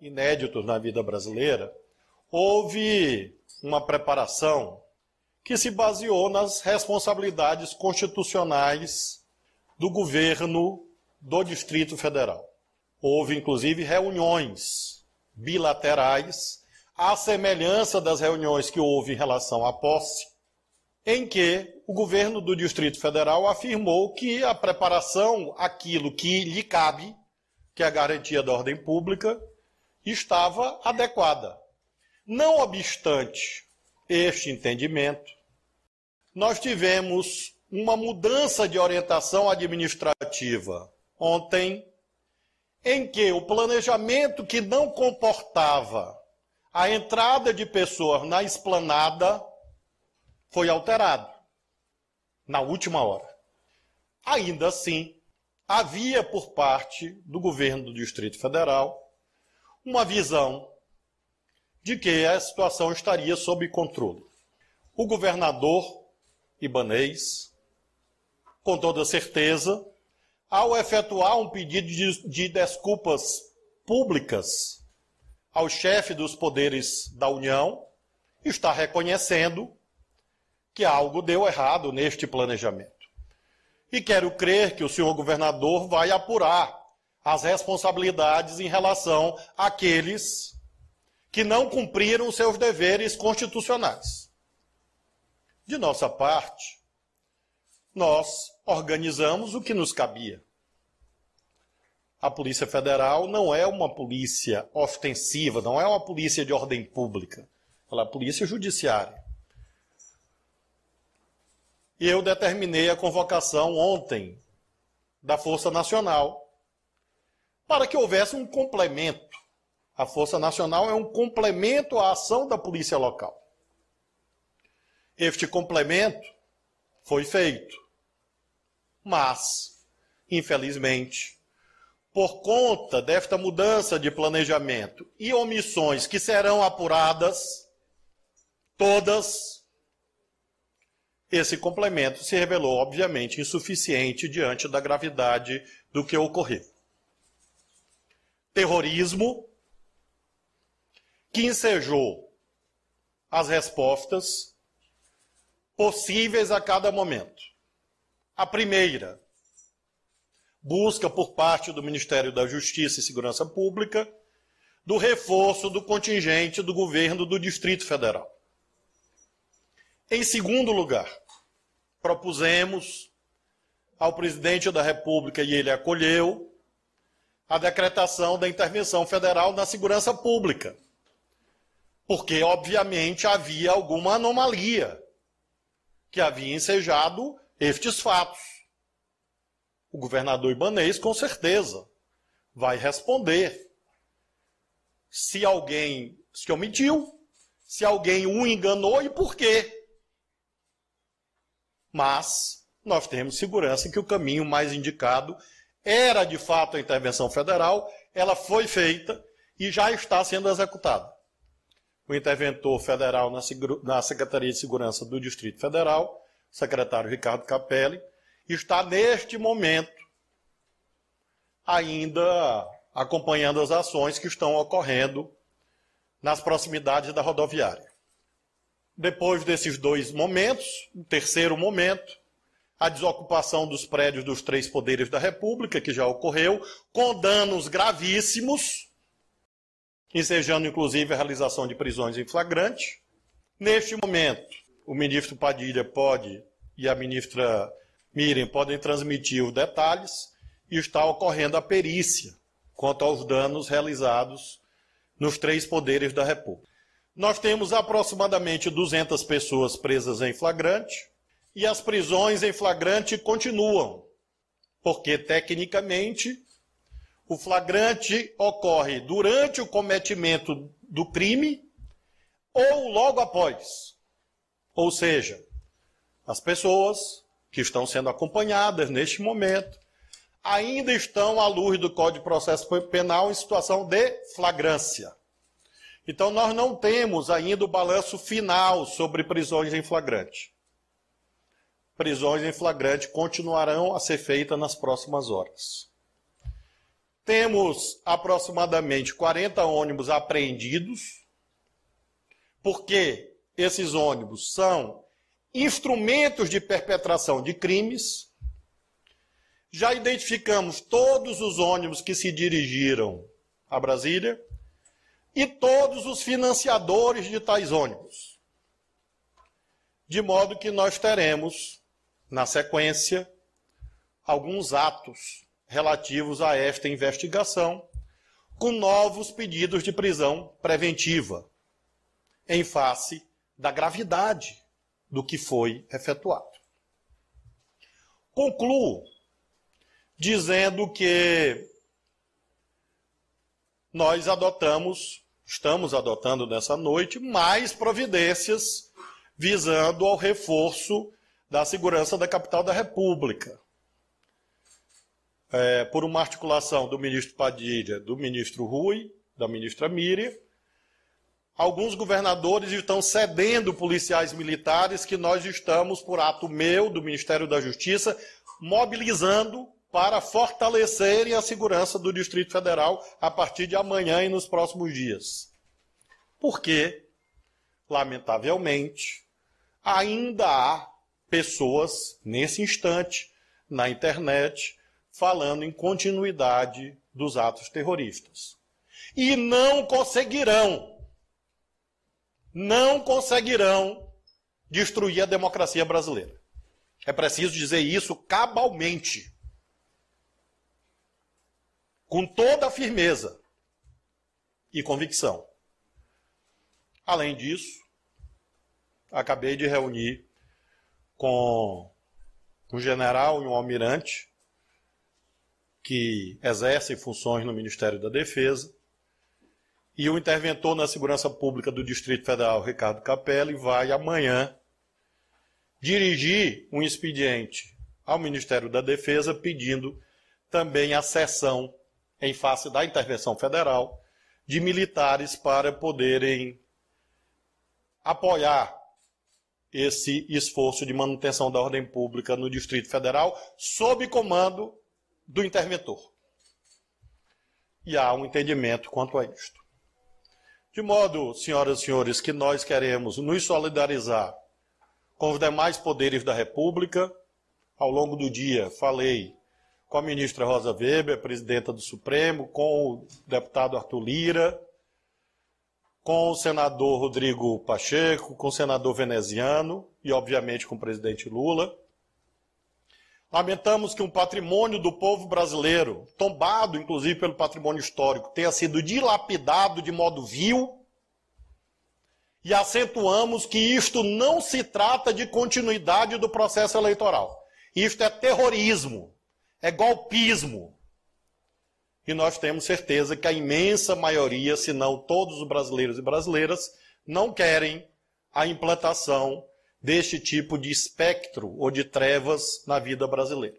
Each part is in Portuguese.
inéditos na vida brasileira, houve uma preparação que se baseou nas responsabilidades constitucionais do governo do Distrito Federal. Houve, inclusive, reuniões bilaterais, à semelhança das reuniões que houve em relação à posse, em que o governo do Distrito Federal afirmou que a preparação, aquilo que lhe cabe, que é a garantia da ordem pública, estava adequada. Não obstante este entendimento, nós tivemos uma mudança de orientação administrativa ontem, em que o planejamento que não comportava a entrada de pessoas na esplanada foi alterado na última hora. Ainda assim, havia por parte do governo do Distrito Federal uma visão de que a situação estaria sob controle. O governador Ibanês, com toda certeza, ao efetuar um pedido de, de desculpas públicas ao chefe dos poderes da União, está reconhecendo que algo deu errado neste planejamento. E quero crer que o senhor governador vai apurar as responsabilidades em relação àqueles que não cumpriram seus deveres constitucionais. De nossa parte, nós organizamos o que nos cabia. A Polícia Federal não é uma polícia ostensiva, não é uma polícia de ordem pública. Ela é a polícia judiciária. Eu determinei a convocação ontem da Força Nacional para que houvesse um complemento a Força Nacional é um complemento à ação da polícia local. Este complemento foi feito. Mas, infelizmente, por conta desta mudança de planejamento e omissões que serão apuradas, todas, esse complemento se revelou, obviamente, insuficiente diante da gravidade do que ocorreu. Terrorismo que ensejou as respostas possíveis a cada momento. A primeira, busca por parte do Ministério da Justiça e Segurança Pública do reforço do contingente do governo do Distrito Federal. Em segundo lugar, propusemos ao presidente da República, e ele acolheu, a decretação da intervenção federal na segurança pública porque, obviamente, havia alguma anomalia que havia ensejado estes fatos. O governador Ibanês, com certeza, vai responder se alguém se omitiu, se alguém o enganou e por quê. Mas nós temos segurança que o caminho mais indicado era de fato a intervenção federal, ela foi feita e já está sendo executada o interventor federal na, Secretaria de Segurança do Distrito Federal, secretário Ricardo Capelli, está neste momento ainda acompanhando as ações que estão ocorrendo nas proximidades da rodoviária. Depois desses dois momentos, o terceiro momento, a desocupação dos prédios dos três poderes da República, que já ocorreu, com danos gravíssimos ensejando inclusive a realização de prisões em flagrante. Neste momento, o ministro Padilha pode e a ministra Miriam podem transmitir os detalhes e está ocorrendo a perícia quanto aos danos realizados nos três poderes da República. Nós temos aproximadamente 200 pessoas presas em flagrante e as prisões em flagrante continuam, porque tecnicamente o flagrante ocorre durante o cometimento do crime ou logo após. Ou seja, as pessoas que estão sendo acompanhadas neste momento ainda estão à luz do Código de Processo Penal em situação de flagrância. Então nós não temos ainda o balanço final sobre prisões em flagrante. Prisões em flagrante continuarão a ser feitas nas próximas horas. temos aproximadamente 40 ônibus apreendidos, porque esses ônibus são instrumentos de perpetração de crimes. Já identificamos todos os ônibus que se dirigiram a Brasília e todos os financiadores de tais ônibus. De modo que nós teremos, na sequência, alguns atos relativos a esta investigação, com novos pedidos de prisão preventiva, em face da gravidade do que foi efetuado. Concluo dizendo que nós adotamos, estamos adotando nessa noite, mais providências visando ao reforço da segurança da capital da República. É, por uma articulação do ministro Padilha, do ministro Rui, da ministra Miriam, alguns governadores estão cedendo policiais militares que nós estamos, por ato meu, do Ministério da Justiça, mobilizando para fortalecerem a segurança do Distrito Federal a partir de amanhã e nos próximos dias. Porque, lamentavelmente, ainda há pessoas, nesse instante, na internet, falando em continuidade dos atos terroristas. E não conseguirão, não conseguirão destruir a democracia brasileira. É preciso dizer isso cabalmente com toda a firmeza e convicção. Além disso, acabei de reunir com um general e um almirante que exercem funções no Ministério da Defesa e o interventor na segurança pública do Distrito Federal, Ricardo Capelli, vai amanhã dirigir um expediente ao Ministério da Defesa pedindo também a cessão em face da intervenção federal, de militares para poderem apoiar esse esforço de manutenção da ordem pública no Distrito Federal, sob comando do interventor. E há um entendimento quanto a isto. De modo, senhoras e senhores, que nós queremos nos solidarizar com os demais poderes da República. Ao longo do dia, falei com a ministra Rosa Weber, presidenta do Supremo, com o deputado Arthur Lira, com o senador Rodrigo Pacheco, com o senador veneziano e, obviamente, com o presidente Lula. Lamentamos que um patrimônio do povo brasileiro, tombado inclusive pelo patrimônio histórico, tenha sido dilapidado de modo vil. E acentuamos que isto não se trata de continuidade do processo eleitoral. Isto é terrorismo é golpismo. E nós temos certeza que a imensa maioria, se não todos os brasileiros e brasileiras, não querem a implantação deste tipo de espectro ou de trevas na vida brasileira.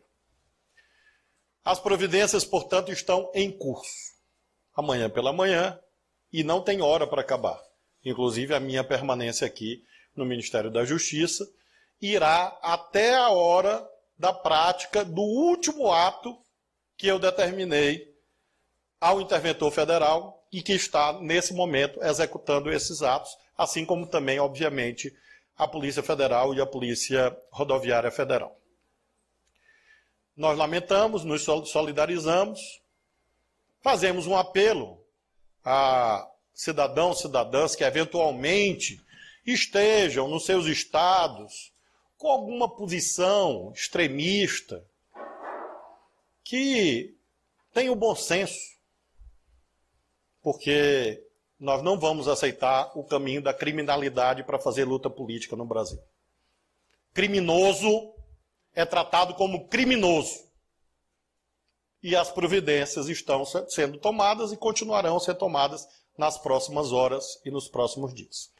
As providências, portanto, estão em curso. Amanhã pela manhã, e não tem hora para acabar. Inclusive, a minha permanência aqui no Ministério da Justiça irá até a hora da prática do último ato que eu determinei ao interventor federal e que está, nesse momento, executando esses atos, assim como também, obviamente, a Polícia Federal e a Polícia Rodoviária Federal. Nós lamentamos, nos solidarizamos, fazemos um apelo a cidadãos, cidadãs que eventualmente estejam nos seus estados com alguma posição extremista, que o bom senso, porque nós não vamos aceitar o caminho da criminalidade para fazer luta política no Brasil. Criminoso é tratado como criminoso. E as providências estão sendo tomadas e continuarão a ser tomadas nas próximas horas e nos próximos dias.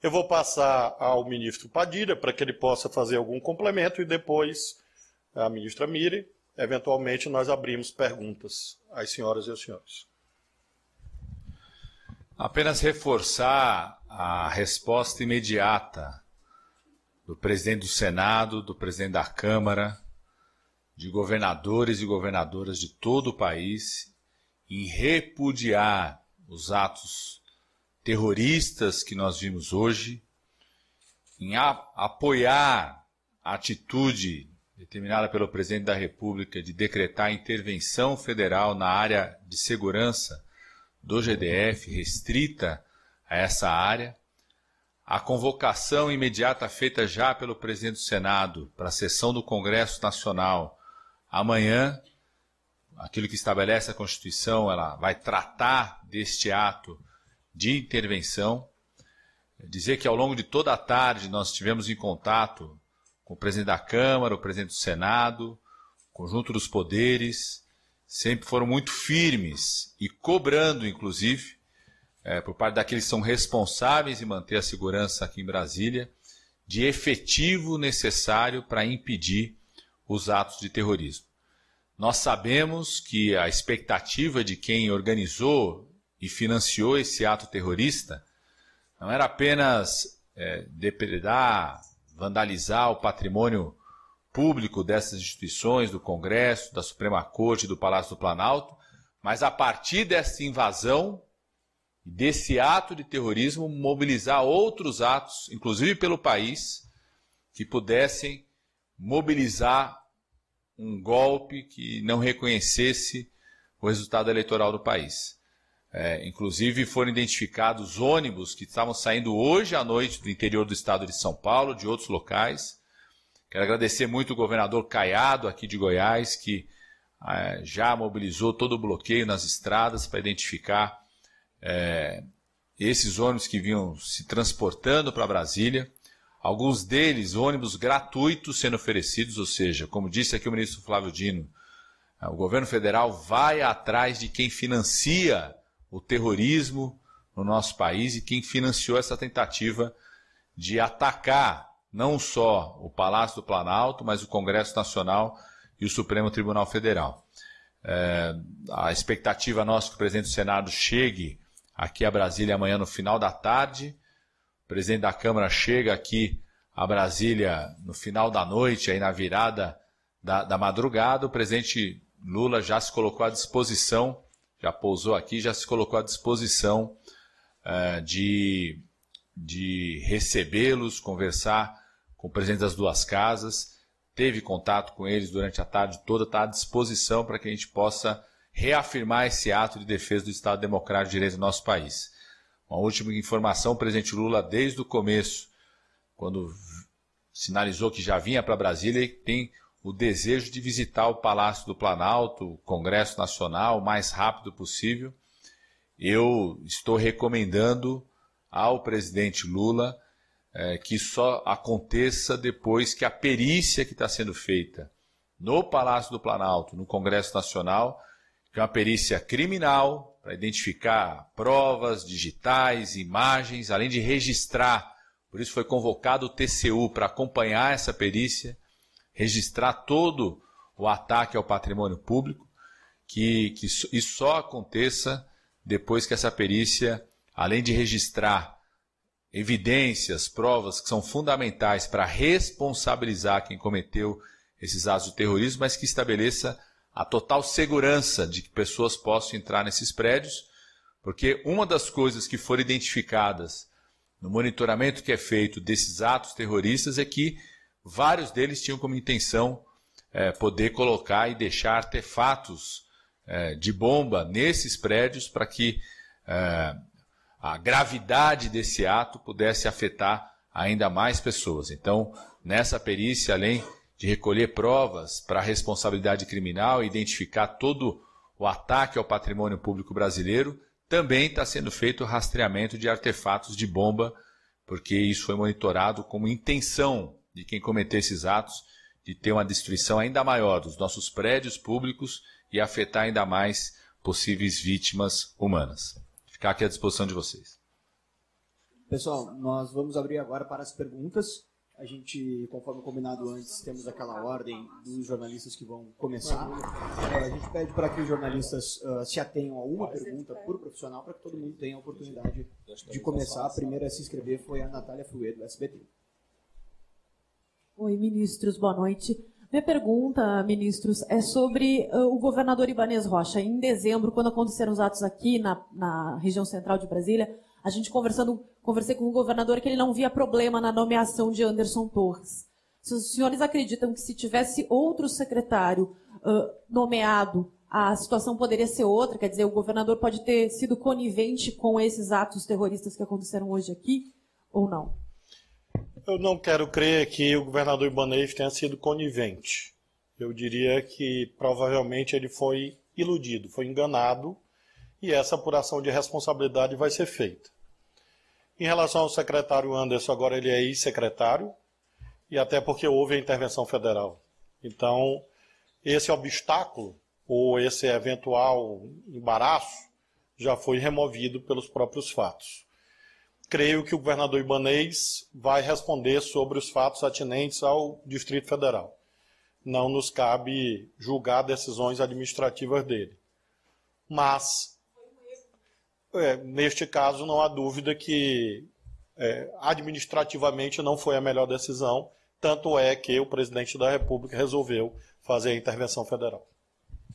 Eu vou passar ao ministro Padilha para que ele possa fazer algum complemento e depois a ministra Mire. Eventualmente, nós abrimos perguntas às senhoras e aos senhores. Apenas reforçar a resposta imediata do presidente do Senado, do presidente da Câmara, de governadores e governadoras de todo o país em repudiar os atos terroristas que nós vimos hoje, em apoiar a atitude determinada pelo presidente da República de decretar intervenção federal na área de segurança do GDF, restrita a essa área. A convocação imediata feita já pelo presidente do Senado para a sessão do Congresso Nacional amanhã, aquilo que estabelece a Constituição, ela vai tratar deste ato de intervenção. Dizer que ao longo de toda a tarde nós estivemos em contato com o presidente da Câmara, o presidente do Senado, conjunto dos poderes, sempre foram muito firmes e cobrando, inclusive, é, por parte daqueles que são responsáveis em manter a segurança aqui em Brasília, de efetivo necessário para impedir os atos de terrorismo. Nós sabemos que a expectativa de quem organizou e financiou esse ato terrorista não era apenas é, depredar, vandalizar o patrimônio público dessas instituições, do Congresso, da Suprema Corte, do Palácio do Planalto, mas a partir dessa invasão, desse ato de terrorismo, mobilizar outros atos, inclusive pelo país, que pudessem mobilizar um golpe que não reconhecesse o resultado eleitoral do país. É, inclusive foram identificados ônibus que estavam saindo hoje à noite do interior do estado de São Paulo, de outros locais. Quero agradecer muito o governador Caiado, aqui de Goiás, que é, já mobilizou todo o bloqueio nas estradas para identificar é, esses ônibus que vinham se transportando para Brasília. Alguns deles, ônibus gratuitos sendo oferecidos, ou seja, como disse aqui o ministro Flávio Dino, o governo federal vai atrás de quem financia o terrorismo no nosso país e quem financiou essa tentativa de atacar não só o Palácio do Planalto, mas o Congresso Nacional e o Supremo Tribunal Federal. É, a expectativa nossa é que o presidente do Senado chegue aqui a Brasília amanhã no final da tarde. O presidente da Câmara chega aqui a Brasília no final da noite, aí na virada da, da madrugada. O presidente Lula já se colocou à disposição já pousou aqui, já se colocou à disposição uh, de, de recebê-los, conversar com o presidente das duas casas, teve contato com eles durante a tarde toda, está à disposição para que a gente possa reafirmar esse ato de defesa do Estado Democrático de Direito do nosso país. Uma última informação, o presidente Lula, desde o começo, quando sinalizou que já vinha para Brasília, tem o desejo de visitar o Palácio do Planalto, o Congresso Nacional, o mais rápido possível. Eu estou recomendando ao presidente Lula é, que só aconteça depois que a perícia que está sendo feita no Palácio do Planalto, no Congresso Nacional, que é uma perícia criminal para identificar provas digitais, imagens, além de registrar. Por isso foi convocado o TCU para acompanhar essa perícia registrar todo o ataque ao patrimônio público, que, que isso só aconteça depois que essa perícia, além de registrar evidências, provas que são fundamentais para responsabilizar quem cometeu esses atos de terrorismo, mas que estabeleça a total segurança de que pessoas possam entrar nesses prédios, porque uma das coisas que foram identificadas no monitoramento que é feito desses atos terroristas é que Vários deles tinham como intenção é, poder colocar e deixar artefatos é, de bomba nesses prédios para que é, a gravidade desse ato pudesse afetar ainda mais pessoas. Então, nessa perícia, além de recolher provas para a responsabilidade criminal e identificar todo o ataque ao patrimônio público brasileiro, também está sendo feito o rastreamento de artefatos de bomba, porque isso foi monitorado como intenção de quem cometer esses atos de ter uma destruição ainda maior dos nossos prédios públicos e afetar ainda mais possíveis vítimas humanas. Ficar aqui à disposição de vocês. Pessoal, nós vamos abrir agora para as perguntas. A gente, conforme combinado antes, temos aquela ordem dos jornalistas que vão começar. É, a gente pede para que os jornalistas uh, se atenham a uma pergunta por profissional para que todo mundo tenha a oportunidade de começar. A primeira a se inscrever foi a Natália Fruê, do SBT. Oi, ministros, boa noite. Minha pergunta, ministros, é sobre uh, o governador Ibanez Rocha. Em dezembro, quando aconteceram os atos aqui na, na região central de Brasília, a gente conversando, conversei com o governador que ele não via problema na nomeação de Anderson Torres. Se os senhores acreditam que se tivesse outro secretário uh, nomeado, a situação poderia ser outra? Quer dizer, o governador pode ter sido conivente com esses atos terroristas que aconteceram hoje aqui ou não? Eu não quero crer que o governador Ibanez tenha sido conivente. Eu diria que provavelmente ele foi iludido, foi enganado, e essa apuração de responsabilidade vai ser feita. Em relação ao secretário Anderson, agora ele é ex-secretário, e até porque houve a intervenção federal. Então, esse obstáculo, ou esse eventual embaraço, já foi removido pelos próprios fatos creio que o governador Ibanês vai responder sobre os fatos atinentes ao Distrito Federal. Não nos cabe julgar decisões administrativas dele. Mas, é, neste caso, não há dúvida que é, administrativamente não foi a melhor decisão, tanto é que o presidente da República resolveu fazer a intervenção federal.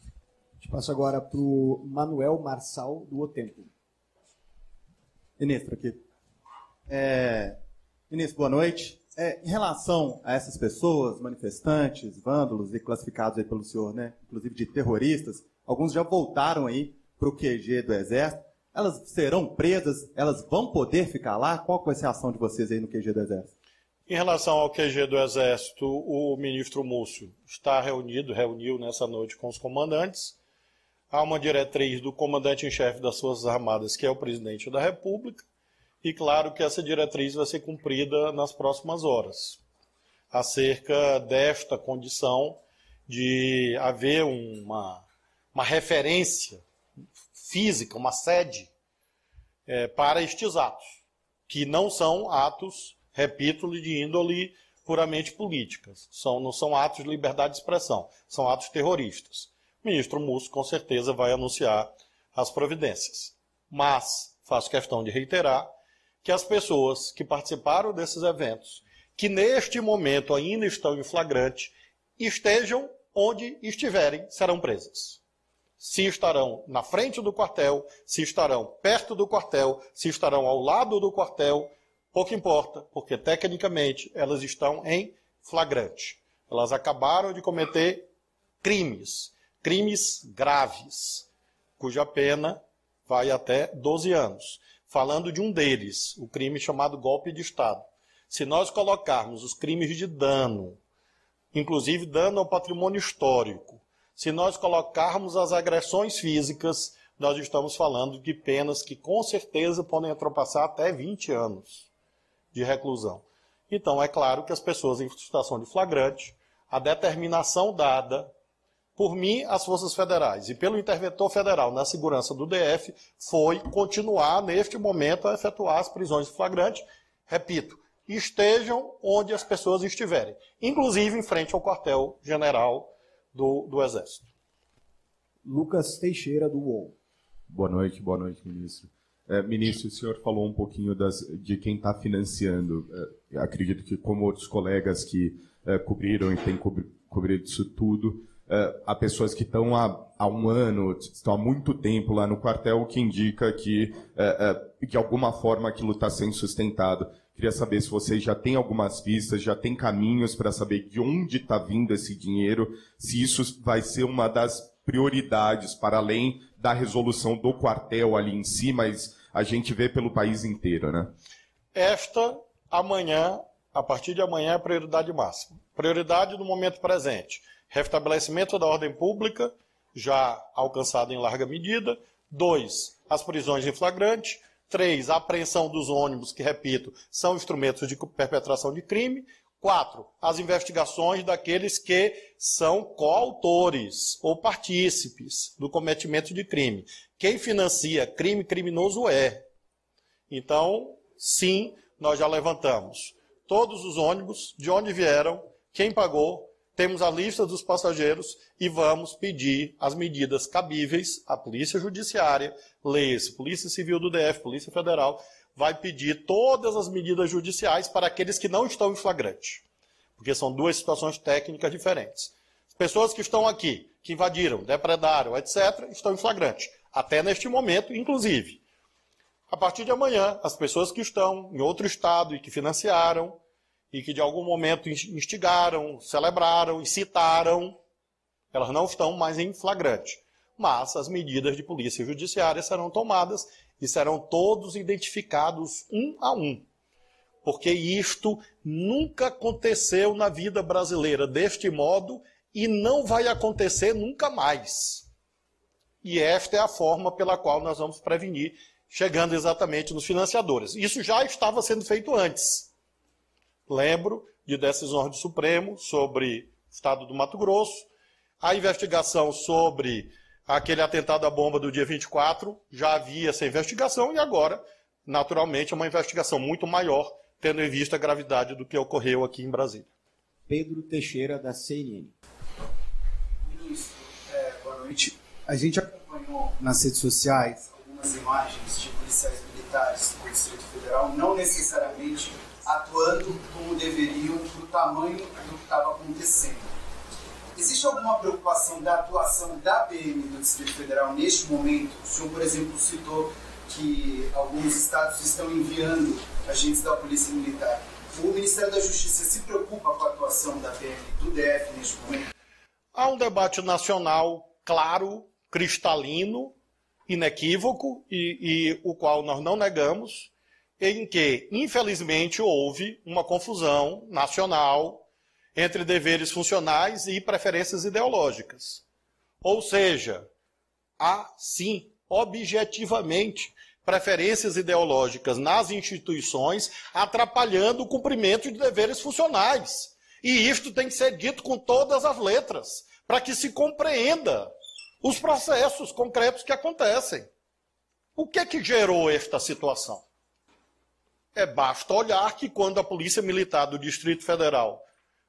A gente passa agora para o Manuel Marçal, do O Tempo. Ministro, aqui. É, ministro, boa noite. É, em relação a essas pessoas, manifestantes, vândalos e classificados aí pelo senhor, né, inclusive de terroristas, alguns já voltaram aí para o QG do Exército. Elas serão presas? Elas vão poder ficar lá? Qual vai ser a ação de vocês aí no QG do Exército? Em relação ao QG do Exército, o ministro Múcio está reunido, reuniu nessa noite com os comandantes. Há uma diretriz do comandante em chefe das Forças Armadas, que é o presidente da República, e claro que essa diretriz vai ser cumprida nas próximas horas, acerca desta condição de haver uma, uma referência física, uma sede é, para estes atos, que não são atos, repito, de índole puramente políticas, são, não são atos de liberdade de expressão, são atos terroristas. O ministro Musso, com certeza, vai anunciar as providências. Mas faço questão de reiterar que as pessoas que participaram desses eventos, que neste momento ainda estão em flagrante, estejam onde estiverem, serão presas. Se estarão na frente do quartel, se estarão perto do quartel, se estarão ao lado do quartel, pouco importa, porque tecnicamente elas estão em flagrante. Elas acabaram de cometer crimes, crimes graves, cuja pena vai até 12 anos falando de um deles, o crime chamado golpe de Estado. Se nós colocarmos os crimes de dano, inclusive dano ao patrimônio histórico, se nós colocarmos as agressões físicas, nós estamos falando de penas que com certeza podem ultrapassar até 20 anos de reclusão. Então, é claro que as pessoas em situação de flagrante, a determinação dada por mim, as forças federais e pelo interventor federal na segurança do DF foi continuar, neste momento, a efetuar as prisões flagrantes. Repito, estejam onde as pessoas estiverem, inclusive em frente ao quartel-general do, do Exército. Lucas Teixeira, do UOL. Boa noite, boa noite, ministro. É, ministro, o senhor falou um pouquinho das, de quem está financiando. É, acredito que, como outros colegas que é, cobriram e têm cobrido isso tudo, uh, pessoas que estão há, há, um ano, estão há muito tempo lá no quartel, o que indica que, uh, uh, de alguma forma, aquilo está sendo sustentado. Queria saber se vocês já têm algumas pistas, já têm caminhos para saber de onde está vindo esse dinheiro, se isso vai ser uma das prioridades para além da resolução do quartel ali em si, mas a gente vê pelo país inteiro, né? Esta, amanhã, a partir de amanhã, é a prioridade máxima. Prioridade no momento presente Restabelecimento da ordem pública, já alcançado em larga medida. Dois, as prisões em flagrante. Três, a apreensão dos ônibus, que, repito, são instrumentos de perpetração de crime. Quatro, as investigações daqueles que são coautores ou partícipes do cometimento de crime. Quem financia crime criminoso é. Então, sim, nós já levantamos todos os ônibus, de onde vieram, quem pagou, temos a lista dos passageiros e vamos pedir as medidas cabíveis à Polícia Judiciária, leia-se, Polícia Civil do DF, Polícia Federal, vai pedir todas as medidas judiciais para aqueles que não estão em flagrante. porque são duas situações técnicas diferentes. As pessoas que estão aqui, que invadiram, depredaram, etc., estão em flagrante, até neste momento, inclusive. A partir de amanhã, as pessoas que estão em outro estado e que financiaram, e que de algum momento instigaram, celebraram, incitaram, elas não estão mais em flagrante. Mas as medidas de polícia judiciária serão tomadas e serão todos identificados um a um. Porque isto nunca aconteceu na vida brasileira deste modo e não vai acontecer nunca mais. E esta é a forma pela qual nós vamos prevenir, chegando exatamente nos financiadores. Isso já estava sendo feito antes. Lembro de decisões do Supremo sobre o Estado do Mato Grosso, a investigação sobre aquele atentado à bomba do dia 24, já havia essa investigação e agora, naturalmente, é uma investigação muito maior, tendo em vista a gravidade do que ocorreu aqui em Brasília. Pedro Teixeira, da CNN. Ministro, é, boa noite. A gente acompanhou nas redes sociais algumas imagens de policiais militares do Distrito Federal, não necessariamente atuando como deveriam para o tamanho do que estava acontecendo. Existe alguma preocupação da atuação da PM do Distrito Federal neste momento? O senhor, por exemplo, citou que alguns estados estão enviando agentes da Polícia Militar. O Ministério da Justiça se preocupa com a atuação da PM do DF neste momento? Há um debate nacional claro, cristalino, inequívoco e, e o qual nós não negamos, em que, infelizmente, houve uma confusão nacional entre deveres funcionais e preferências ideológicas. Ou seja, há sim, objetivamente, preferências ideológicas nas instituições atrapalhando o cumprimento de deveres funcionais. E isto tem que ser dito com todas as letras, para que se compreenda os processos concretos que acontecem. O que é que gerou esta situação? É basta olhar que quando a Polícia Militar do Distrito Federal,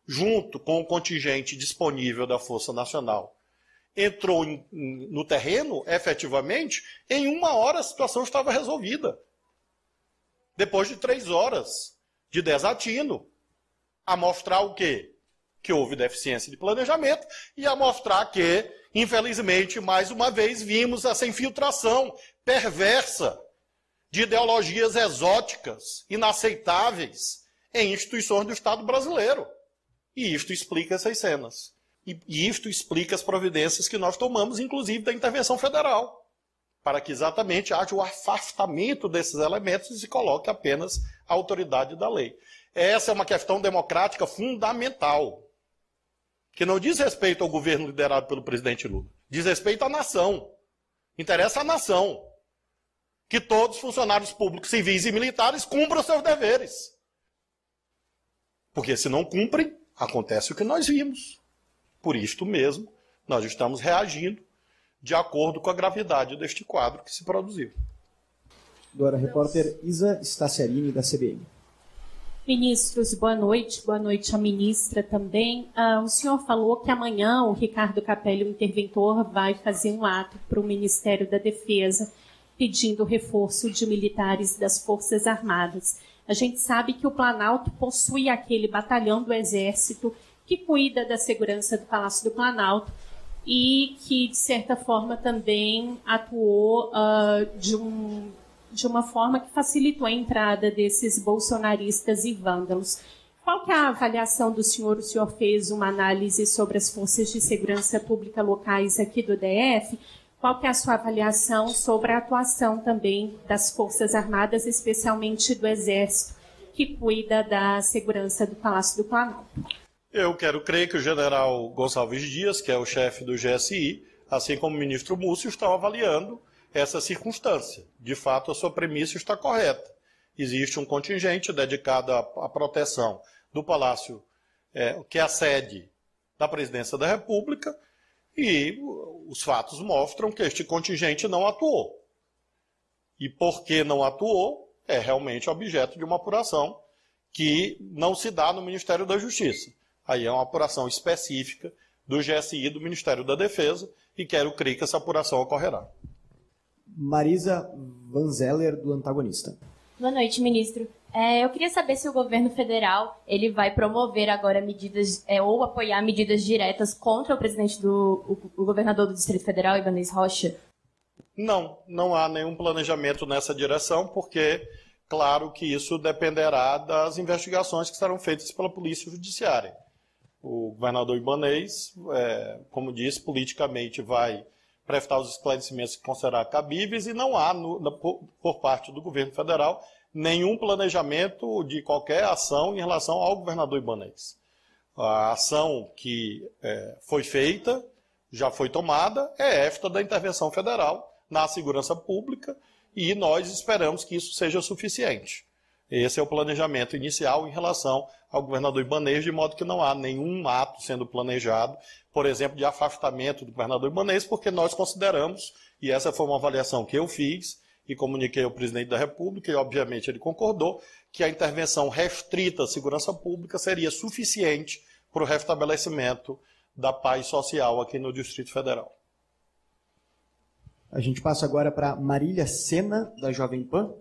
junto com o contingente disponível da Força Nacional, entrou em, no terreno, efetivamente, em uma hora a situação estava resolvida. Depois de três horas de desatino, a mostrar o quê? Que houve deficiência de planejamento e a mostrar que, infelizmente, mais uma vez, vimos essa infiltração perversa de ideologias exóticas, inaceitáveis, em instituições do Estado brasileiro. E isto explica essas cenas. E, isto explica as providências que nós tomamos, inclusive da intervenção federal, para que exatamente haja o afastamento desses elementos e se coloque apenas a autoridade da lei. Essa é uma questão democrática fundamental, que não diz respeito ao governo liderado pelo presidente Lula, diz respeito à nação. Interessa à nação que todos os funcionários públicos, civis e militares cumpram seus deveres. Porque se não cumprem, acontece o que nós vimos. Por isto mesmo, nós estamos reagindo de acordo com a gravidade deste quadro que se produziu. Agora, repórter Isa Staciarini, da CBN. Ministros, boa noite. Boa noite à ministra também. Ah, o senhor falou que amanhã o Ricardo Capelli, o interventor, vai fazer um ato para o Ministério da Defesa pedindo reforço de militares das Forças Armadas. A gente sabe que o Planalto possui aquele batalhão do Exército que cuida da segurança do Palácio do Planalto e que, de certa forma, também atuou uh, de, um, de uma forma que facilitou a entrada desses bolsonaristas e vândalos. Qual que é a avaliação do senhor? O senhor fez uma análise sobre as forças de segurança pública locais aqui do DF. Qual que é a sua avaliação sobre a atuação também das Forças Armadas, especialmente do Exército, que cuida da segurança do Palácio do Planalto? Eu quero crer que o general Gonçalves Dias, que é o chefe do GSI, assim como o ministro Múcio, estão avaliando essa circunstância. De fato, a sua premissa está correta. Existe um contingente dedicado à proteção do Palácio, é, que é a sede da Presidência da República, e os fatos mostram que este contingente não atuou. E por que não atuou é realmente objeto de uma apuração que não se dá no Ministério da Justiça. Aí é uma apuração específica do GSI do Ministério da Defesa e quero crer que essa apuração ocorrerá. Marisa Vanzeller, do Antagonista. Boa noite, ministro. É, eu queria saber se o governo federal ele vai promover agora medidas é, ou apoiar medidas diretas contra o presidente do o, o governador do Distrito Federal, Ibanez Rocha. Não, não há nenhum planejamento nessa direção, porque claro que isso dependerá das investigações que serão feitas pela Polícia Judiciária. O governador Ibanez, é, como disse, politicamente vai prestar os esclarecimentos que considerar cabíveis e não há, no, na, por, por parte do governo federal, nenhum planejamento de qualquer ação em relação ao governador Ibanez. A ação que é, foi feita, já foi tomada, é esta da intervenção federal na segurança pública e nós esperamos que isso seja suficiente. Esse é o planejamento inicial em relação ao governador Ibanez, de modo que não há nenhum ato sendo planejado, por exemplo, de afastamento do governador Ibanez, porque nós consideramos, e essa foi uma avaliação que eu fiz, e comuniquei ao presidente da República, e obviamente ele concordou, que a intervenção restrita à segurança pública seria suficiente para o restabelecimento da paz social aqui no Distrito Federal. A gente passa agora para Marília Sena, da Jovem Pan.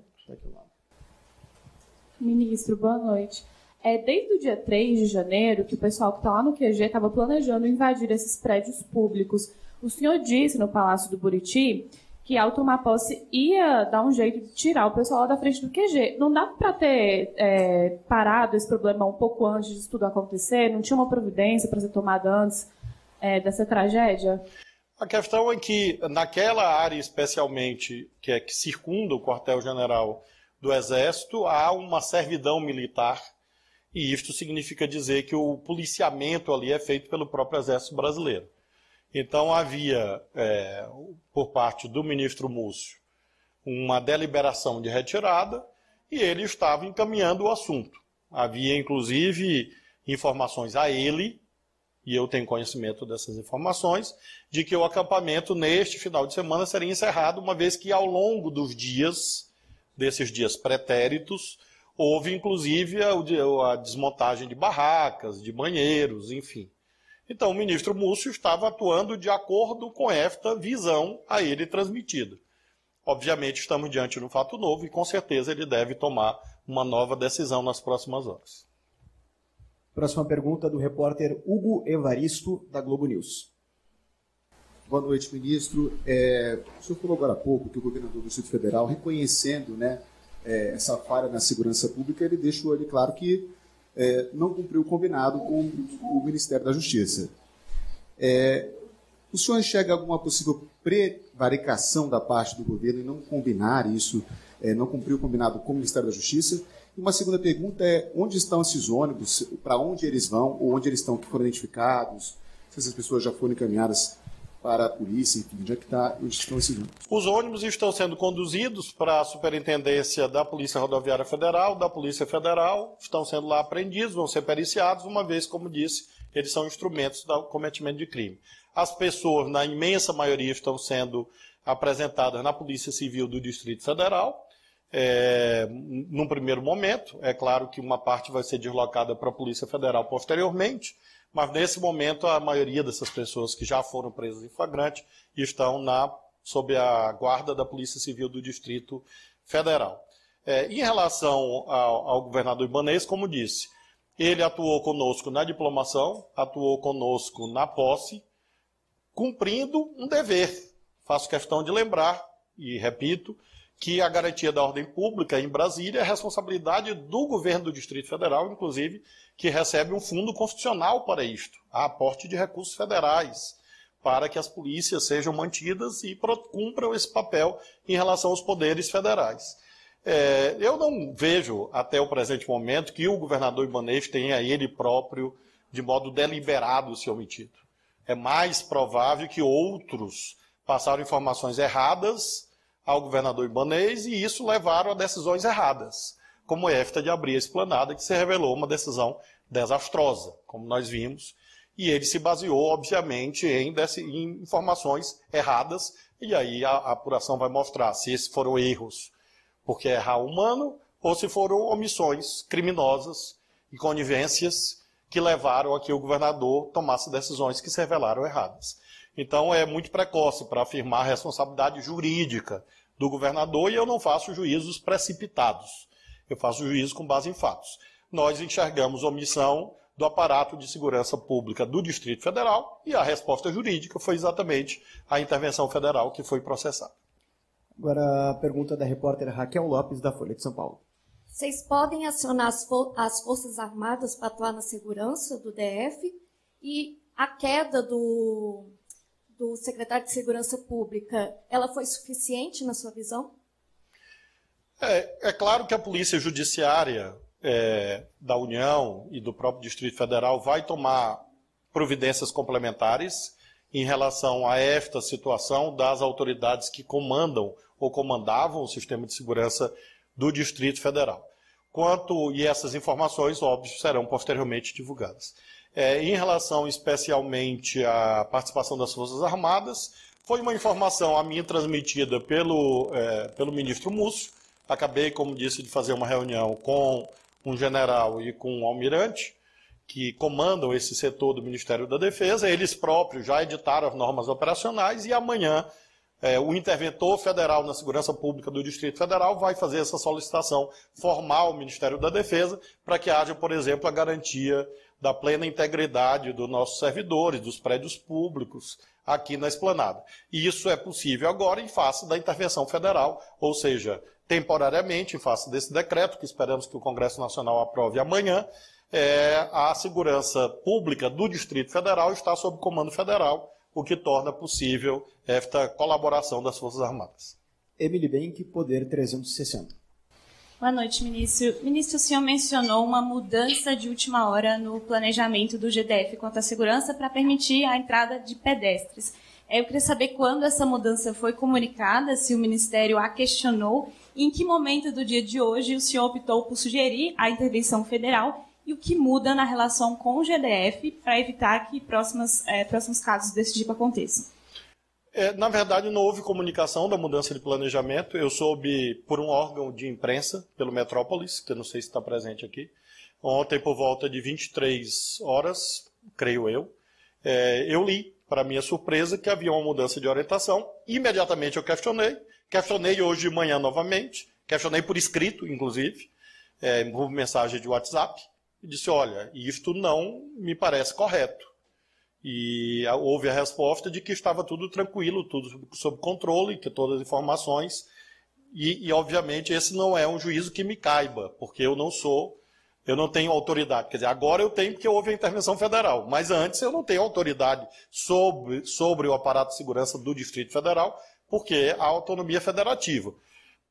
Ministro, boa noite. É desde o dia 3 de janeiro que o pessoal que está lá no QG estava planejando invadir esses prédios públicos. O senhor disse no Palácio do Buriti que ao tomar posse ia dar um jeito de tirar o pessoal lá da frente do QG. Não dá para ter é, parado esse problema um pouco antes disso tudo acontecer? Não tinha uma providência para ser tomada antes é, dessa tragédia? A questão é que naquela área especialmente que é que circunda o quartel-general do Exército há uma servidão militar e isto significa dizer que o policiamento ali é feito pelo próprio Exército Brasileiro. Então havia, é, por parte do ministro Múcio, uma deliberação de retirada e ele estava encaminhando o assunto. Havia, inclusive, informações a ele, e eu tenho conhecimento dessas informações, de que o acampamento neste final de semana seria encerrado, uma vez que ao longo dos dias, desses dias pretéritos, houve inclusive a, a desmontagem de barracas, de banheiros, enfim. Então, o ministro Múcio estava atuando de acordo com esta visão a ele transmitida. Obviamente, estamos diante de um fato novo e, com certeza, ele deve tomar uma nova decisão nas próximas horas. Próxima pergunta do repórter Hugo Evaristo, da Globo News. Boa noite, ministro. É, o senhor falou agora há pouco que o governador do Distrito Federal, reconhecendo né, é, essa falha na segurança pública, ele deixou claro que é, não cumpriu o combinado com o Ministério da Justiça. É, o senhor enxerga alguma possível prevaricação da parte do governo em não combinar isso, é, não cumprir o combinado com o Ministério da Justiça? E uma segunda pergunta é: onde estão esses ônibus? Para onde eles vão? Ou onde eles estão, que foram identificados? Se essas pessoas já foram encaminhadas para a polícia, enfim, onde é que está, onde estão esses ônibus? Os ônibus estão sendo conduzidos para a superintendência da Polícia Rodoviária Federal, da Polícia Federal, estão sendo lá apreendidos, vão ser periciados, uma vez, como disse, eles são instrumentos do cometimento de crime. As pessoas, na imensa maioria, estão sendo apresentadas na Polícia Civil do Distrito Federal, é, num primeiro momento. É claro que uma parte vai ser deslocada para a Polícia Federal posteriormente, mas nesse momento a maioria dessas pessoas que já foram presas em flagrante estão na, sob a guarda da Polícia Civil do Distrito Federal. É, em relação ao, ao governador Ibanez, como disse, ele atuou conosco na diplomação, atuou conosco na posse, cumprindo um dever. Faço questão de lembrar, e repito, que a garantia da ordem pública em Brasília é responsabilidade do governo do Distrito Federal, inclusive, que recebe um fundo constitucional para isto, a aporte de recursos federais, para que as polícias sejam mantidas e cumpram esse papel em relação aos poderes federais. É, eu não vejo, até o presente momento, que o governador Ibanez tenha ele próprio, de modo deliberado, se omitido. É mais provável que outros passaram informações erradas ao governador Ibanez e isso levaram a decisões erradas, como esta de abrir a esplanada, que se revelou uma decisão desastrosa, como nós vimos, e ele se baseou, obviamente, em, em informações erradas, e aí a, a, apuração vai mostrar se esses foram erros porque é errar humano, ou se foram omissões criminosas e conivências que levaram a que o governador tomasse decisões que se revelaram erradas. Então é muito precoce para afirmar responsabilidade jurídica do governador e eu não faço juízos precipitados. Eu faço juízo com base em fatos. Nós enxergamos omissão do aparato de segurança pública do Distrito Federal e a resposta jurídica foi exatamente a intervenção federal que foi processada. Agora a pergunta da repórter Raquel Lopes, da Folha de São Paulo. Vocês podem acionar as, as Forças Armadas para atuar na segurança do DF e a queda do, do secretário de Segurança Pública, ela foi suficiente na sua visão? É, é claro que a Polícia Judiciária é, da União e do próprio Distrito Federal vai tomar providências complementares em relação a esta situação das autoridades que comandam ou comandavam o sistema de segurança do Distrito Federal. Quanto, e essas informações, óbvio, serão posteriormente divulgadas. É, em relação especialmente à participação das Forças Armadas, foi uma informação a mim transmitida pelo, é, pelo ministro Múcio. Acabei, como disse, de fazer uma reunião com um general e com um almirante, que comandam esse setor do Ministério da Defesa. Eles próprios já editaram as normas operacionais e amanhã é, o interventor federal na segurança pública do Distrito Federal vai fazer essa solicitação formal ao Ministério da Defesa para que haja, por exemplo, a garantia da plena integridade dos nossos servidores, dos prédios públicos aqui na esplanada. E isso é possível agora em face da intervenção federal, ou seja, temporariamente, em face desse decreto, que esperamos que o Congresso Nacional aprove amanhã, é, a segurança pública do Distrito Federal está sob comando federal o que torna possível esta colaboração das Forças Armadas. Emily Bank, Poder 360. Boa noite, ministro. Ministro, o senhor mencionou uma mudança de última hora no planejamento do GDF quanto à segurança para permitir a entrada de pedestres. Eu queria saber quando essa mudança foi comunicada, se o Ministério a questionou, e em que momento do dia de hoje o senhor optou por sugerir a intervenção federal e o que muda na relação com o GDF para evitar que próximos, é, próximos casos desse tipo aconteçam. É, na verdade, não houve comunicação da mudança de planejamento. Eu soube por um órgão de imprensa, pelo Metrópolis, que eu não sei se está presente aqui. Ontem, por volta de 23 horas, creio eu, é, eu li, para minha surpresa, que havia uma mudança de orientação. Imediatamente eu questionei. Questionei hoje de manhã novamente. Questionei por escrito, inclusive, é, por mensagem de WhatsApp e disse: olha, isto não me parece correto. E houve a resposta de que estava tudo tranquilo, tudo sob controle, que todas as informações. E, e, obviamente esse não é um juízo que me caiba, porque eu não sou, eu não tenho autoridade. Quer dizer, agora eu tenho porque houve a intervenção federal, mas antes eu não tenho autoridade sobre, sobre o aparato de segurança do Distrito Federal, porque há autonomia federativa.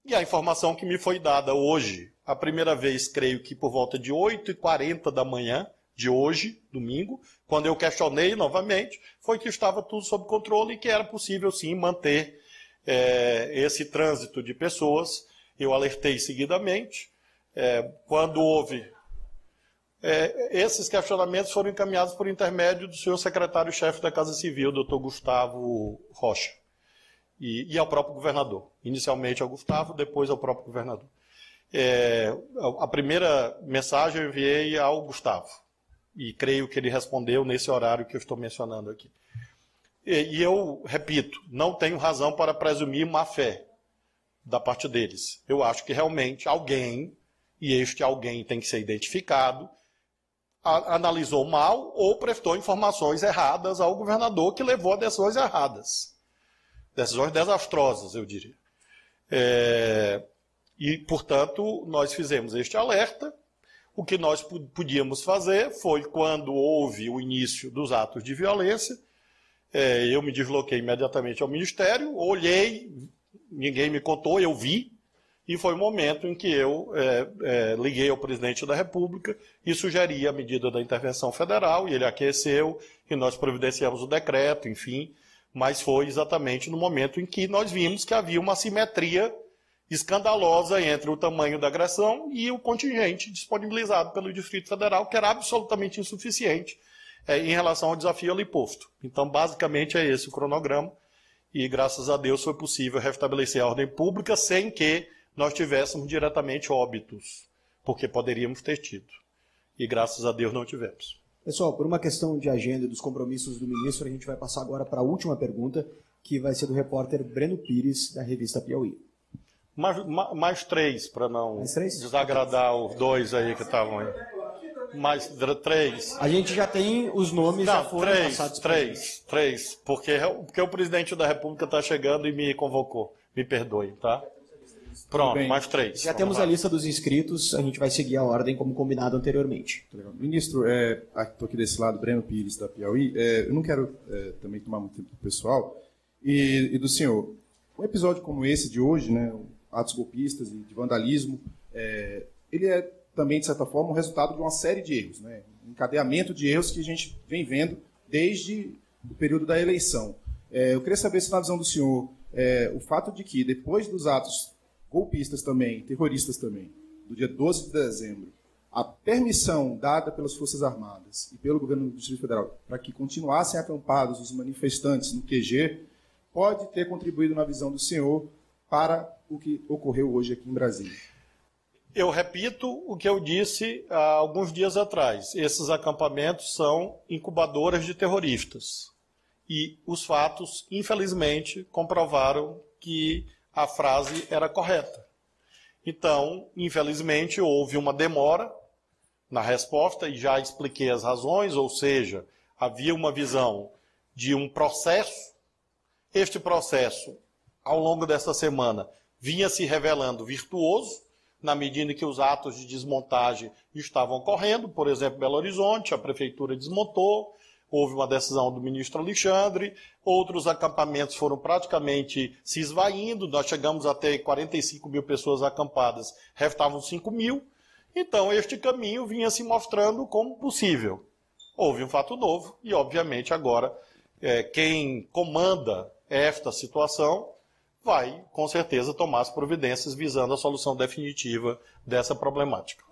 E a informação que me foi dada hoje, a primeira vez, creio que por volta de 8h40 da manhã de hoje, domingo, quando eu questionei novamente, foi que estava tudo sob controle e que era possível sim manter é, esse trânsito de pessoas. Eu alertei seguidamente. É, quando houve. É, esses questionamentos foram encaminhados por intermédio do senhor secretário-chefe da Casa Civil, doutor Gustavo Rocha e, e ao próprio governador. Inicialmente ao Gustavo, depois ao próprio governador. A primeira mensagem eu enviei ao Gustavo, e creio que ele respondeu nesse horário que eu estou mencionando aqui. E, e eu, repito, não tenho razão para presumir má fé da parte deles. Eu acho que realmente alguém, e este alguém tem que ser identificado, a, analisou mal ou prestou informações erradas ao governador que levou a decisões erradas decisões desastrosas, eu diria. É, e, portanto, nós fizemos este alerta. O que nós podíamos fazer foi, quando houve o início dos atos de violência, é, eu me desloquei imediatamente ao Ministério, olhei, ninguém me contou, eu vi, e foi o momento em que eu é, é, liguei ao presidente da República e sugeri a medida da intervenção federal, e ele aqueceu, e nós providenciamos o decreto, enfim, mas foi exatamente no momento em que nós vimos que havia uma simetria escandalosa entre o tamanho da agressão e o contingente disponibilizado pelo Distrito Federal, que era absolutamente insuficiente é, em relação ao desafio ali posto. Então, basicamente, é esse o cronograma, e graças a Deus foi possível restabelecer a ordem pública sem que nós tivéssemos diretamente óbitos, porque poderíamos ter tido. E graças a Deus não tivemos. Pessoal, por uma questão de agenda e dos compromissos do ministro, a gente vai passar agora para a última pergunta, que vai ser do repórter Breno Pires, da revista Piauí. Mais, mais três, para não desagradar os dois aí que estavam aí. Mais três. A gente já tem os nomes não, já foram três, passados. Três, três. Porque, porque o presidente da República está chegando e me convocou. Me perdoe, tá? Pronto, mais três. Já Vamos temos lá. a lista dos inscritos, a gente vai seguir a ordem como combinado anteriormente. Ministro, estou aqui desse lado, Breno Pires, da Piauí. É, eu não quero é, também tomar muito tempo do pessoal e, e, do senhor. Um episódio como esse de hoje, né, atos golpistas e de vandalismo, é, ele é também, de certa forma, um resultado de uma série de erros, né, um encadeamento de erros que a gente vem vendo desde o período da eleição. É, eu queria saber se, na visão do senhor, é, o fato de que, depois dos atos golpistas também, terroristas também, do dia 12 de dezembro, a permissão dada pelas Forças Armadas e pelo governo do Distrito Federal para que continuassem acampados os manifestantes no QG pode ter contribuído, na visão do senhor, para o que ocorreu hoje aqui em Brasília. Eu repito o que eu disse há alguns dias atrás. Esses acampamentos são incubadoras de terroristas. E os fatos, infelizmente, comprovaram que a frase era correta. Então, infelizmente, houve uma demora na resposta e já expliquei as razões, ou seja, havia uma visão de um processo. Este processo, ao longo desta semana, vinha se revelando virtuoso, na medida que os atos de desmontagem estavam ocorrendo. Por exemplo, Belo Horizonte, a prefeitura desmontou, houve uma decisão do ministro Alexandre, outros acampamentos foram praticamente se esvaindo, nós chegamos a ter 45 mil pessoas acampadas, restavam 5 mil, então este caminho vinha se mostrando como possível. Houve um fato novo e, obviamente, agora é, quem comanda esta situação vai, com certeza, tomar as providências visando a solução definitiva dessa problemática.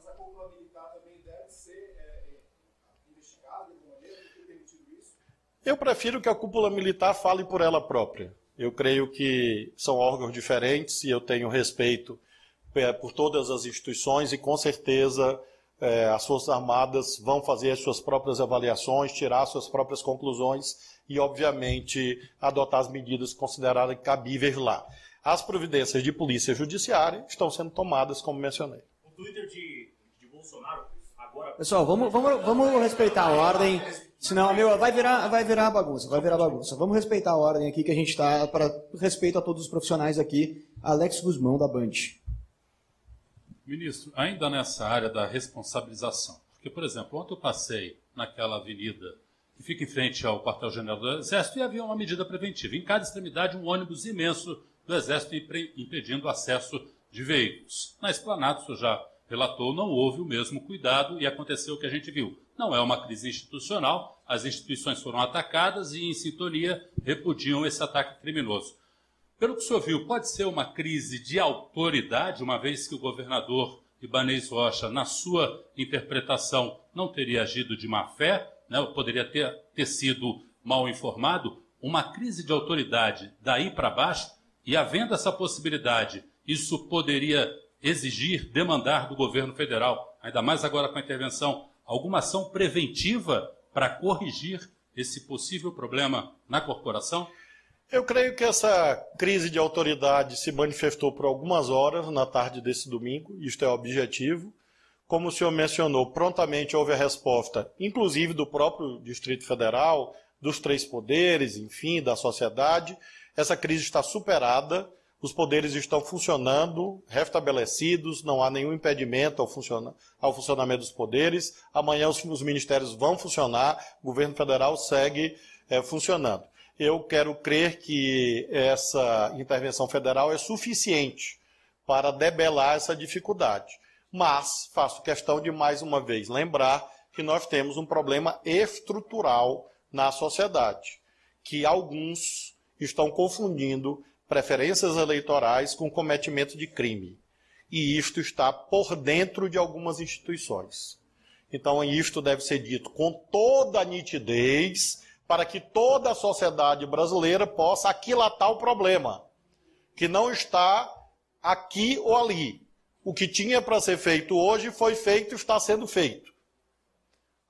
Eu prefiro que a cúpula militar fale por ela própria. Eu creio que são órgãos diferentes e eu tenho respeito é, por todas as instituições e com certeza é, as Forças Armadas vão fazer as suas próprias avaliações, tirar suas próprias conclusões e, obviamente, adotar as medidas consideradas cabíveis lá. As providências de polícia judiciária estão sendo tomadas, como mencionei. O Twitter de, de Bolsonaro agora. Pessoal, vamos, vamos, vamos respeitar a ordem, senão meu, vai virar, vai virar bagunça, vai virar bagunça. Vamos respeitar a ordem aqui que a gente está para respeito a todos os profissionais aqui. Alex Guzmão da Band. Ministro, ainda nessa área da responsabilização, porque, por exemplo, ontem eu passei naquela avenida que fica em frente ao quartel-general do Exército e havia uma medida preventiva. Em cada extremidade, um ônibus imenso do Exército impedindo o acesso de veículos. Na esplanada, o senhor já relatou, não houve o mesmo cuidado e aconteceu o que a gente viu. Não é uma crise institucional, as instituições foram atacadas e, em sintonia, repudiam esse ataque criminoso. Pelo que o senhor viu, pode ser uma crise de autoridade, uma vez que o governador Ibanez Rocha, na sua interpretação, não teria agido de má fé, né, poderia ter, ter sido mal informado, uma crise de autoridade daí para baixo, e havendo essa possibilidade, isso poderia exigir, demandar do governo federal, ainda mais agora com a intervenção, alguma ação preventiva para corrigir esse possível problema na corporação? Eu creio que essa crise de autoridade se manifestou por algumas horas na tarde desse domingo, isto é objetivo. Como o senhor mencionou, prontamente houve a resposta, inclusive do próprio Distrito Federal, dos três poderes, enfim, da sociedade. Essa crise está superada, os poderes estão funcionando, restabelecidos, não há nenhum impedimento ao, funciona ao funcionamento dos poderes. Amanhã os, os, ministérios vão funcionar, o governo federal segue é, funcionando. Eu quero crer que essa intervenção federal é suficiente para debelar essa dificuldade. Mas faço questão de, mais uma vez, lembrar que nós temos um problema estrutural na sociedade, que alguns estão confundindo preferências eleitorais com cometimento de crime. E isto está por dentro de algumas instituições. Então, isto deve ser dito com toda a nitidez, para que toda a sociedade brasileira possa aquilatar o problema, que não está aqui ou ali. O que tinha para ser feito hoje foi feito e está sendo feito.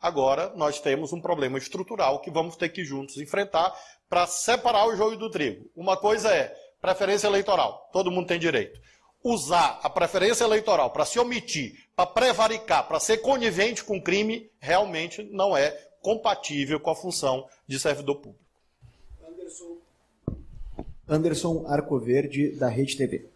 Agora nós temos um problema estrutural que vamos ter que juntos enfrentar para separar o joio do trigo. Uma coisa é preferência eleitoral, todo mundo tem direito. usar a preferência eleitoral para se omitir, para prevaricar, para ser conivente com crime, realmente não é compatível com a função de servidor público. Anderson, Anderson Arcoverde, da Rede TV.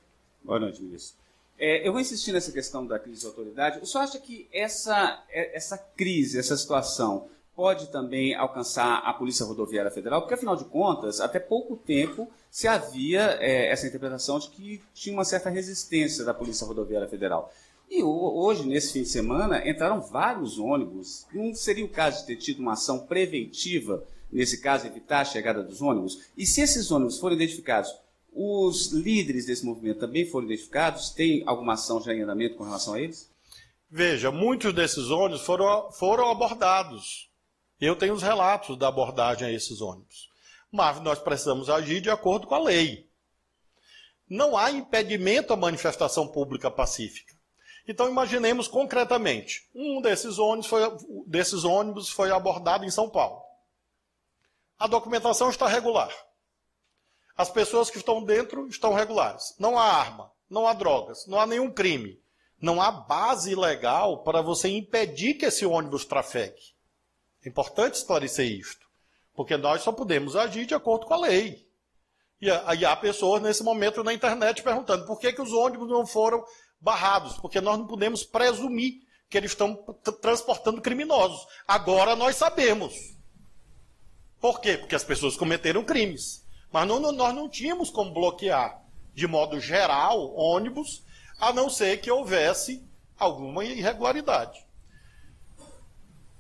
Boa noite, ministro. É, eu vou insistir nessa questão da crise de autoridade. O senhor acha que essa, é, essa crise, essa situação, pode também alcançar a Polícia Rodoviária Federal? Porque, afinal de contas, até pouco tempo se havia é, essa interpretação de que tinha uma certa resistência da Polícia Rodoviária Federal. E hoje, nesse fim de semana, entraram vários ônibus. Não seria o caso de ter tido uma ação preventiva, nesse caso, evitar a chegada dos ônibus? E se esses ônibus forem identificados, os líderes desse movimento também foram identificados? Tem alguma ação já em andamento com relação a eles? Veja, muitos desses ônibus foram, foram abordados. Eu tenho os relatos da abordagem a esses ônibus. Mas nós precisamos agir de acordo com a lei. Não há impedimento à manifestação pública pacífica. Então imaginemos concretamente, um desses ônibus foi, desses ônibus foi abordado em São Paulo. A documentação está regular. As pessoas que estão dentro estão regulares. Não há arma, não há drogas, não há nenhum crime. Não há base legal para você impedir que esse ônibus trafegue. É importante esclarecer isto, porque nós só podemos agir de acordo com a lei. E, há pessoas nesse momento na internet perguntando por que, que os ônibus não foram barrados, porque nós não podemos presumir que eles estão transportando criminosos. Agora nós sabemos. Por quê? Porque as pessoas cometeram crimes. Mas não, não, nós não tínhamos como bloquear, de modo geral, ônibus, a não ser que houvesse alguma irregularidade.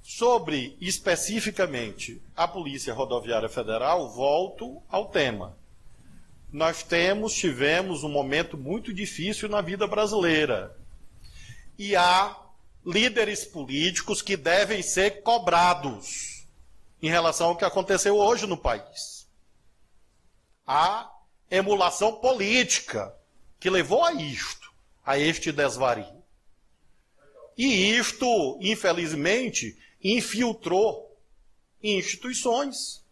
Sobre, especificamente, a Polícia Rodoviária Federal, volto ao tema. Nós temos, tivemos um momento muito difícil na vida brasileira. E há líderes políticos que devem ser cobrados em relação ao que aconteceu hoje no país a emulação política que levou a isto, a este desvario. E isto, infelizmente, infiltrou instituições.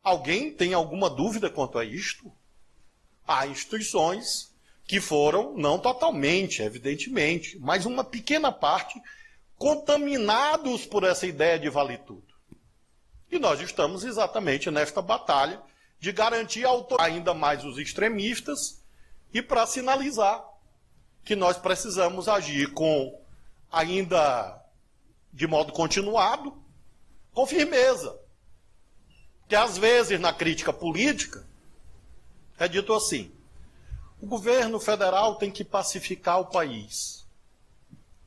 Alguém tem alguma dúvida quanto a isto? Há instituições que foram, não totalmente, evidentemente, mas uma pequena parte, contaminados por essa ideia de vale tudo. E nós estamos exatamente nesta batalha de garantir ainda mais os extremistas e para sinalizar que nós precisamos agir com ainda de modo continuado, com firmeza. Que às vezes na crítica política é dito assim: o governo federal tem que pacificar o país.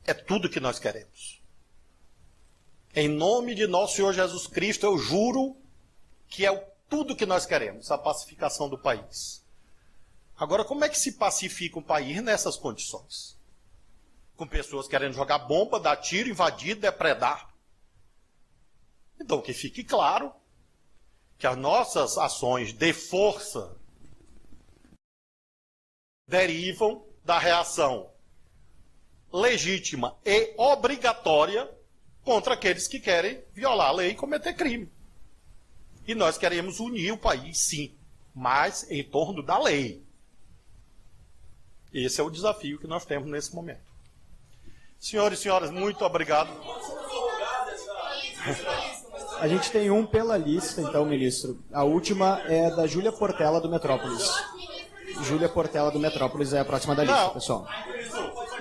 É tudo que nós queremos. Em nome de nosso Senhor Jesus Cristo, eu juro que é o tudo que nós queremos, a pacificação do país. Agora, como é que se pacifica um país nessas condições? Com pessoas querendo jogar bomba, dar tiro, invadir, depredar. Então, que fique claro que as nossas ações de força derivam da reação legítima e obrigatória contra aqueles que querem violar a lei e cometer crime. E nós queremos unir o país, sim, mas em torno da lei. Esse é o desafio que nós temos nesse momento. Senhores e senhoras, muito obrigado. A gente tem um pela lista, então, ministro. A última é da Júlia Portela, do Metrópolis. Júlia Portela, do Metrópolis, é a próxima da lista, não, pessoal.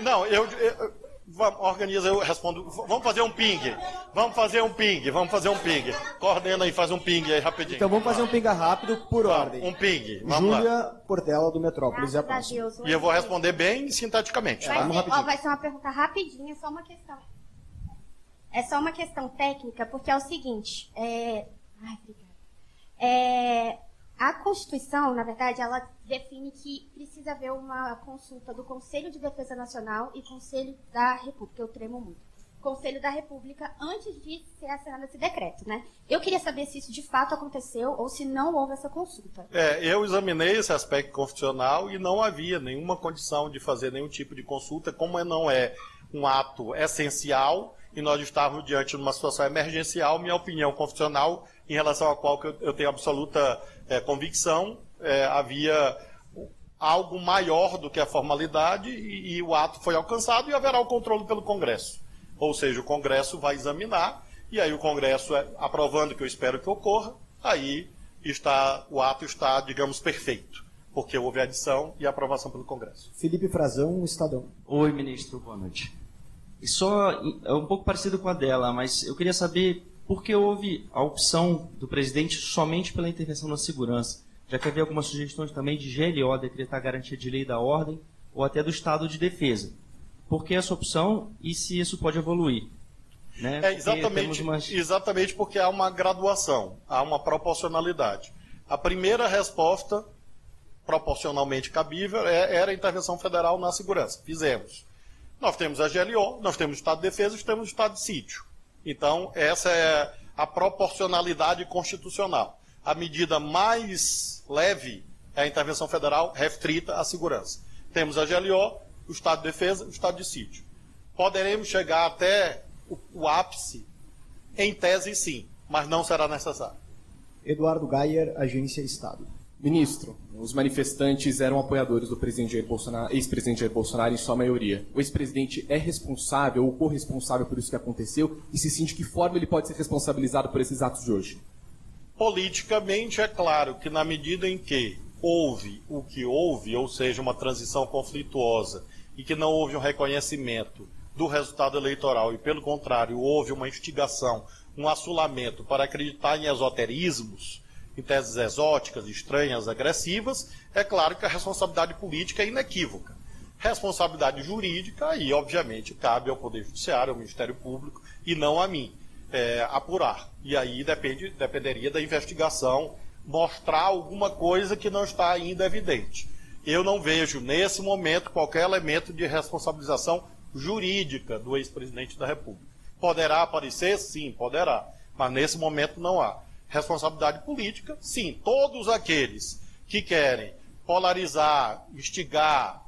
Não, eu, eu organiza, eu respondo. Vamos fazer um ping. Vamos fazer um ping. Vamos fazer um ping. Coordena aí, faz um ping aí rapidinho. Então vamos fazer um ping rápido por ordem. Um ping. Vamos Júlia lá. Portela do Metrópolis é a próxima. E eu vou responder bem sinteticamente. Vai, Tá? ser, ó, vai ser uma pergunta rapidinha, só uma questão. É só uma questão técnica, porque é o seguinte. É... Ai, obrigada. É... A Constituição, na verdade, ela define que precisa haver uma consulta do Conselho de Defesa Nacional e Conselho da República. Eu tremo muito. Conselho da República antes de ser assinado esse decreto, né? Eu queria saber se isso de fato aconteceu ou se não houve essa consulta. É, eu examinei esse aspecto constitucional e não havia nenhuma condição de fazer nenhum tipo de consulta, como não é um ato essencial e nós estávamos diante de uma situação emergencial, minha opinião constitucional, em relação à qual eu tenho absoluta é, convicção, é, havia algo maior do que a formalidade e, e o ato foi alcançado e haverá o controle pelo Congresso. Ou seja, o Congresso vai examinar e aí o Congresso, é, aprovando que eu espero que ocorra, aí está o ato está, digamos, perfeito, porque houve adição e aprovação pelo Congresso. Felipe Frazão, Estadão. Oi, ministro, boa noite. Só é um pouco parecido com a dela, mas eu queria saber por que houve a opção do presidente somente pela intervenção na segurança, já que havia algumas sugestões também de GLO decretar garantia de lei da ordem ou até do estado de defesa. Por que essa opção e se isso pode evoluir? Né? É exatamente, umas... exatamente porque há uma graduação, há uma proporcionalidade. A primeira resposta, proporcionalmente cabível, é, era a intervenção federal na segurança. Fizemos. Nós temos a GLO, nós temos o Estado de Defesa e temos o Estado de Sítio. Então, essa é a proporcionalidade constitucional. A medida mais leve é a intervenção federal restrita à segurança. Temos a GLO, o Estado de Defesa o Estado de Sítio. Poderemos chegar até o, o ápice? Em tese, sim, mas não será necessário. Eduardo Gayer, Agência Estado. Ministro, os manifestantes eram apoiadores do presidente Jair ex-presidente Jair Bolsonaro em sua maioria. O ex-presidente é responsável ou corresponsável por isso que aconteceu e se sente que forma ele pode ser responsabilizado por esses atos de hoje? Politicamente é claro que na medida em que houve o que houve, ou seja, uma transição conflituosa e que não houve um reconhecimento do resultado eleitoral e, pelo contrário, houve uma instigação, um assulamento para acreditar em esoterismos, em teses exóticas, estranhas, agressivas, é claro que a responsabilidade política é inequívoca. Responsabilidade jurídica, aí, obviamente, cabe ao Poder Judiciário, ao Ministério Público, e não a mim, é, apurar. E aí depende, dependeria da investigação mostrar alguma coisa que não está ainda evidente. Eu não vejo, nesse momento, qualquer elemento de responsabilização jurídica do ex-presidente da República. Poderá aparecer? Sim, poderá. Mas nesse momento não há. Responsabilidade política? Sim. Todos aqueles que querem polarizar, instigar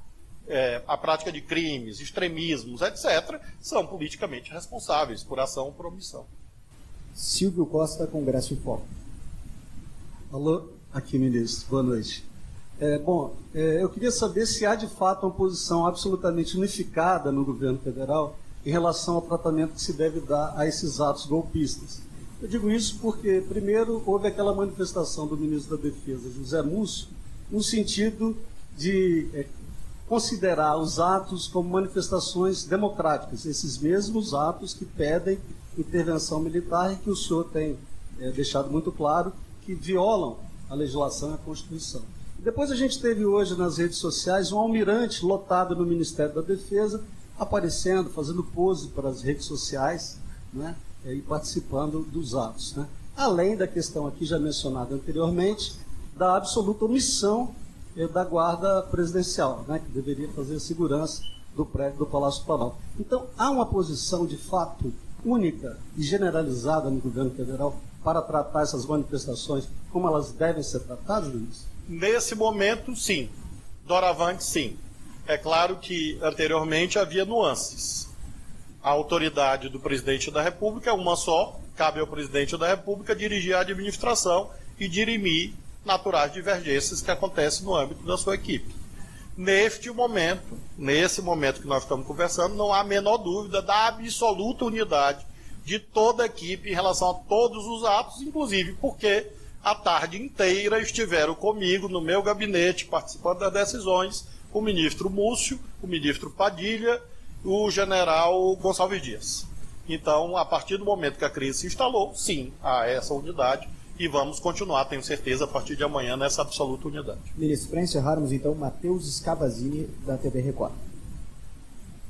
é, a prática de crimes, extremismos, etc., são politicamente responsáveis por ação ou por omissão. Silvio Costa, Congresso em Foco. Alô, aqui, ministro. Boa noite. É, bom, é, eu queria saber se há de fato uma posição absolutamente unificada no governo federal em relação ao tratamento que se deve dar a esses atos golpistas. Eu digo isso porque, primeiro, houve aquela manifestação do ministro da Defesa, José Múcio, no sentido de é, considerar os atos como manifestações democráticas, esses mesmos atos que pedem intervenção militar e que o senhor tem é, deixado muito claro que violam a legislação e a Constituição. Depois a gente teve hoje nas redes sociais um almirante lotado no Ministério da Defesa, aparecendo, fazendo pose para as redes sociais né, e participando dos atos. Né? Além da questão aqui já mencionada anteriormente, da absoluta omissão eh, da guarda presidencial, né, que deveria fazer a segurança do prédio do Palácio Planalto. Então, há uma posição de fato única e generalizada no governo federal para tratar essas manifestações como elas devem ser tratadas, Luiz? Nesse momento, sim. Doravante, sim. É claro que anteriormente havia nuances. A autoridade do presidente da República é uma só, cabe ao presidente da República dirigir a administração e dirimir naturais divergências que acontecem no âmbito da sua equipe. Neste momento, nesse momento que nós estamos conversando, não há a menor dúvida da absoluta unidade de toda a equipe em relação a todos os atos, inclusive porque a tarde inteira estiveram comigo no meu gabinete, participando das decisões, o ministro Múcio, o ministro Padilha, o general Gonçalves Dias. Então, a partir do momento que a crise se instalou, sim, há essa unidade e vamos continuar, tenho certeza, a partir de amanhã nessa absoluta unidade. Ministro, para encerrarmos então, Matheus Scavazini, da TV Record.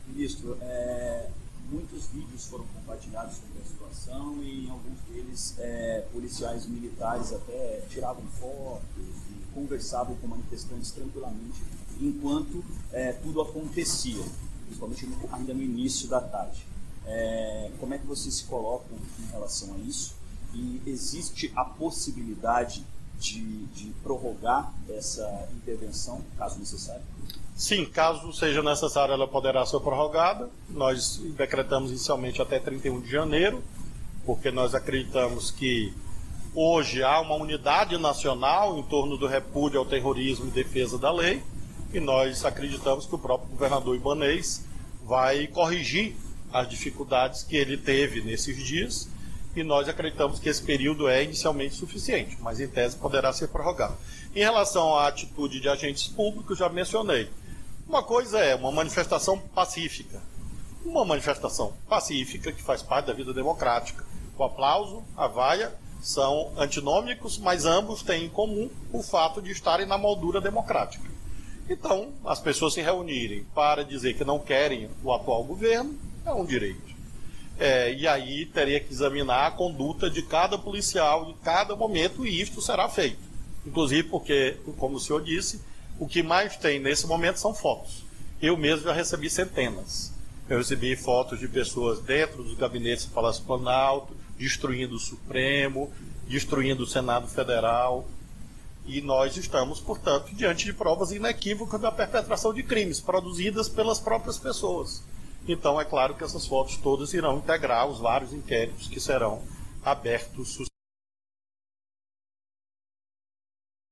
Ministro, é, muitos vídeos foram compartilhados sobre a situação e em alguns deles é, policiais militares até tiravam fotos e conversavam com manifestantes tranquilamente enquanto é, tudo acontecia, principalmente ainda no início da tarde. É, como é que vocês se colocam em relação a isso? E existe a possibilidade de, de prorrogar essa intervenção, caso necessário? Sim, caso seja necessário, ela poderá ser prorrogada. Nós decretamos inicialmente até 31 de janeiro, porque nós acreditamos que hoje há uma unidade nacional em torno do repúdio ao terrorismo e defesa da lei. E nós acreditamos que o próprio governador Ibanês vai corrigir as dificuldades que ele teve nesses dias e nós acreditamos que esse período é inicialmente suficiente, mas em tese poderá ser prorrogado. Em relação à atitude de agentes públicos, já mencionei. Uma coisa é uma manifestação pacífica. Uma manifestação pacífica que faz parte da vida democrática. O aplauso, a vaia são antinômicos, mas ambos têm em comum o fato de estarem na moldura democrática. Então, as pessoas se reunirem para dizer que não querem o atual governo é um direito. É, e aí teria que examinar a conduta de cada policial em cada momento e isto será feito. Inclusive porque, como o senhor disse, o que mais tem nesse momento são fotos. Eu mesmo já recebi centenas. Eu recebi fotos de pessoas dentro dos gabinetes do Palácio Planalto, destruindo o Supremo, destruindo o Senado Federal. E nós estamos, portanto, diante de provas inequívocas da perpetração de crimes produzidas pelas próprias pessoas. Então, é claro que essas fotos todas irão integrar os vários inquéritos que serão abertos